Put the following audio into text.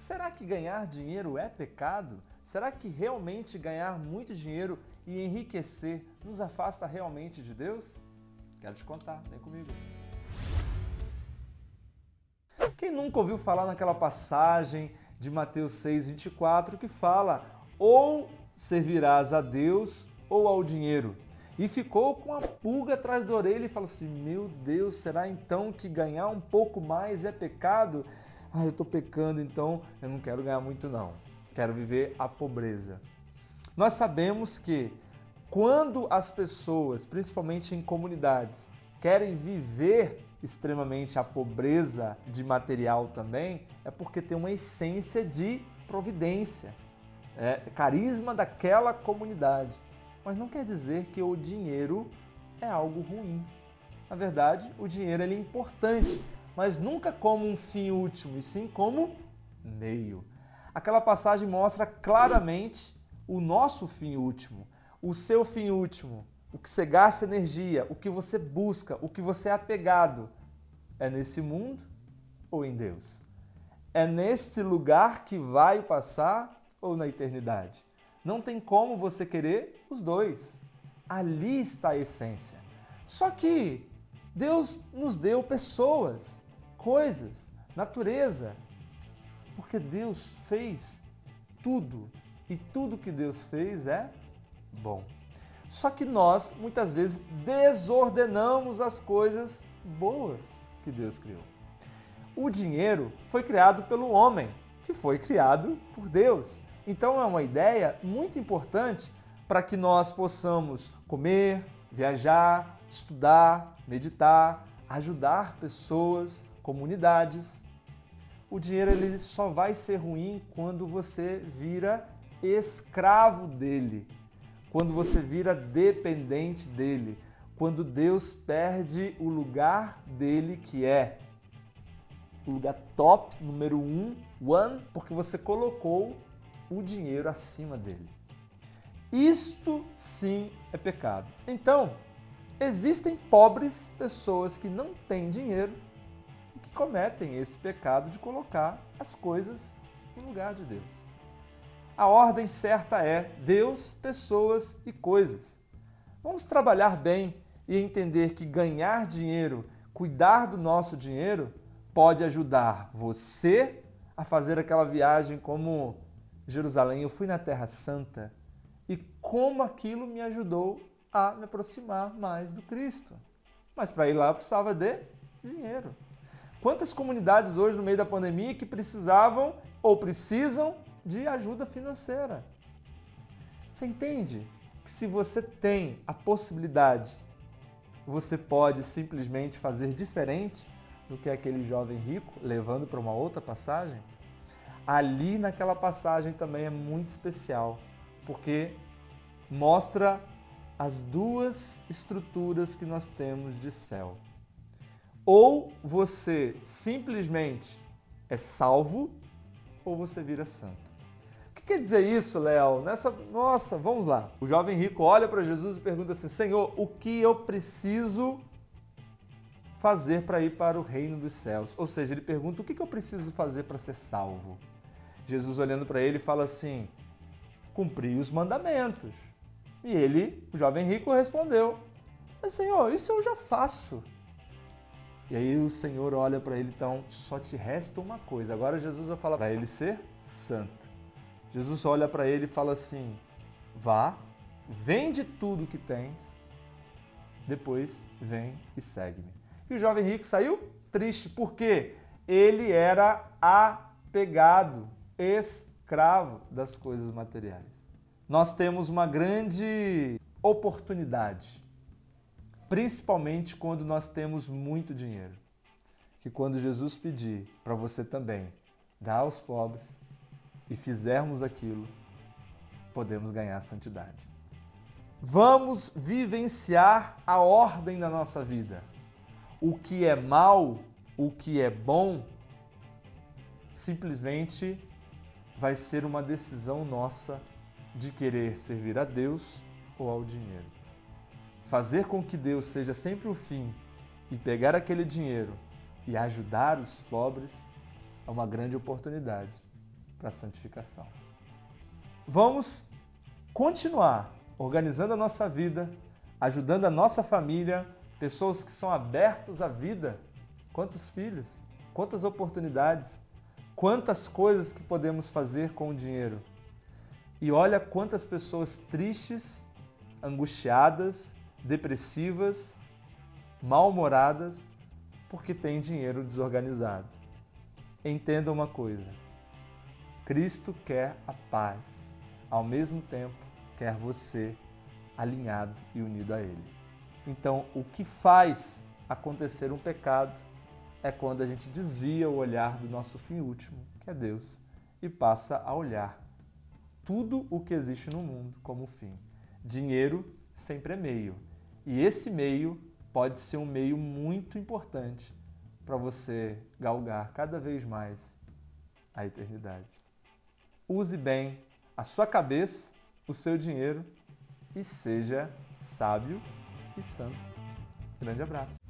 será que ganhar dinheiro é pecado? Será que realmente ganhar muito dinheiro e enriquecer nos afasta realmente de Deus? Quero te contar, vem comigo. Quem nunca ouviu falar naquela passagem de Mateus 6:24 que fala: "Ou servirás a Deus ou ao dinheiro?" E ficou com a pulga atrás da orelha e falou assim: Meu Deus, será então que ganhar um pouco mais é pecado? Ah, eu estou pecando, então eu não quero ganhar muito, não. Quero viver a pobreza. Nós sabemos que quando as pessoas, principalmente em comunidades, querem viver extremamente a pobreza de material também, é porque tem uma essência de providência, é carisma daquela comunidade. Mas não quer dizer que o dinheiro é algo ruim. Na verdade, o dinheiro é importante, mas nunca como um fim último, e sim como meio. Aquela passagem mostra claramente o nosso fim último, o seu fim último, o que você gasta energia, o que você busca, o que você é apegado. É nesse mundo ou em Deus? É nesse lugar que vai passar ou na eternidade? Não tem como você querer os dois. Ali está a essência. Só que Deus nos deu pessoas, coisas, natureza, porque Deus fez tudo e tudo que Deus fez é bom. Só que nós muitas vezes desordenamos as coisas boas que Deus criou. O dinheiro foi criado pelo homem, que foi criado por Deus. Então é uma ideia muito importante para que nós possamos comer, viajar, estudar, meditar, ajudar pessoas, comunidades. O dinheiro ele só vai ser ruim quando você vira escravo dele, quando você vira dependente dele, quando Deus perde o lugar dele que é o lugar top, número um, one, porque você colocou o dinheiro acima dele. Isto sim é pecado. Então, existem pobres pessoas que não têm dinheiro e que cometem esse pecado de colocar as coisas no lugar de Deus. A ordem certa é Deus, pessoas e coisas. Vamos trabalhar bem e entender que ganhar dinheiro, cuidar do nosso dinheiro, pode ajudar você a fazer aquela viagem como Jerusalém, eu fui na Terra Santa e como aquilo me ajudou a me aproximar mais do Cristo. Mas para ir lá eu precisava de dinheiro. Quantas comunidades hoje no meio da pandemia que precisavam ou precisam de ajuda financeira? Você entende que se você tem a possibilidade, você pode simplesmente fazer diferente do que aquele jovem rico, levando para uma outra passagem? ali naquela passagem também é muito especial, porque mostra as duas estruturas que nós temos de céu. Ou você simplesmente é salvo, ou você vira santo. O que quer dizer isso, Léo? Nessa, nossa, vamos lá. O jovem rico olha para Jesus e pergunta assim: Senhor, o que eu preciso fazer para ir para o reino dos céus? Ou seja, ele pergunta: o que eu preciso fazer para ser salvo? Jesus olhando para ele fala assim: cumprir os mandamentos. E ele, o jovem rico, respondeu: Mas Senhor, isso eu já faço. E aí o Senhor olha para ele, então só te resta uma coisa. Agora Jesus vai falar para ele ser santo. Jesus olha para ele e fala assim: vá, vende tudo que tens, depois vem e segue-me. E o jovem rico saiu triste, porque ele era apegado escravo das coisas materiais. Nós temos uma grande oportunidade, principalmente quando nós temos muito dinheiro. Que quando Jesus pedir para você também dar aos pobres e fizermos aquilo, podemos ganhar santidade. Vamos vivenciar a ordem da nossa vida. O que é mal, o que é bom, simplesmente vai ser uma decisão nossa de querer servir a Deus ou ao dinheiro. Fazer com que Deus seja sempre o fim e pegar aquele dinheiro e ajudar os pobres é uma grande oportunidade. para a santificação. Vamos continuar organizando a nossa vida, ajudando a nossa família, pessoas que são abertos à vida. Quantos filhos, quantas oportunidades, quantas coisas que podemos fazer com o dinheiro. E olha quantas pessoas tristes, angustiadas, depressivas, mal-humoradas porque têm dinheiro desorganizado. Entenda uma coisa: Cristo quer a paz, ao mesmo tempo quer você alinhado e unido a Ele. Então, o que faz acontecer um pecado é quando a gente desvia o olhar do nosso fim último, que é Deus, e passa a olhar tudo o que existe no mundo como fim. Dinheiro sempre é meio. E esse meio pode ser um meio muito importante para você galgar cada vez mais a eternidade. Use bem a sua cabeça, o seu dinheiro e seja sábio e santo. Grande abraço.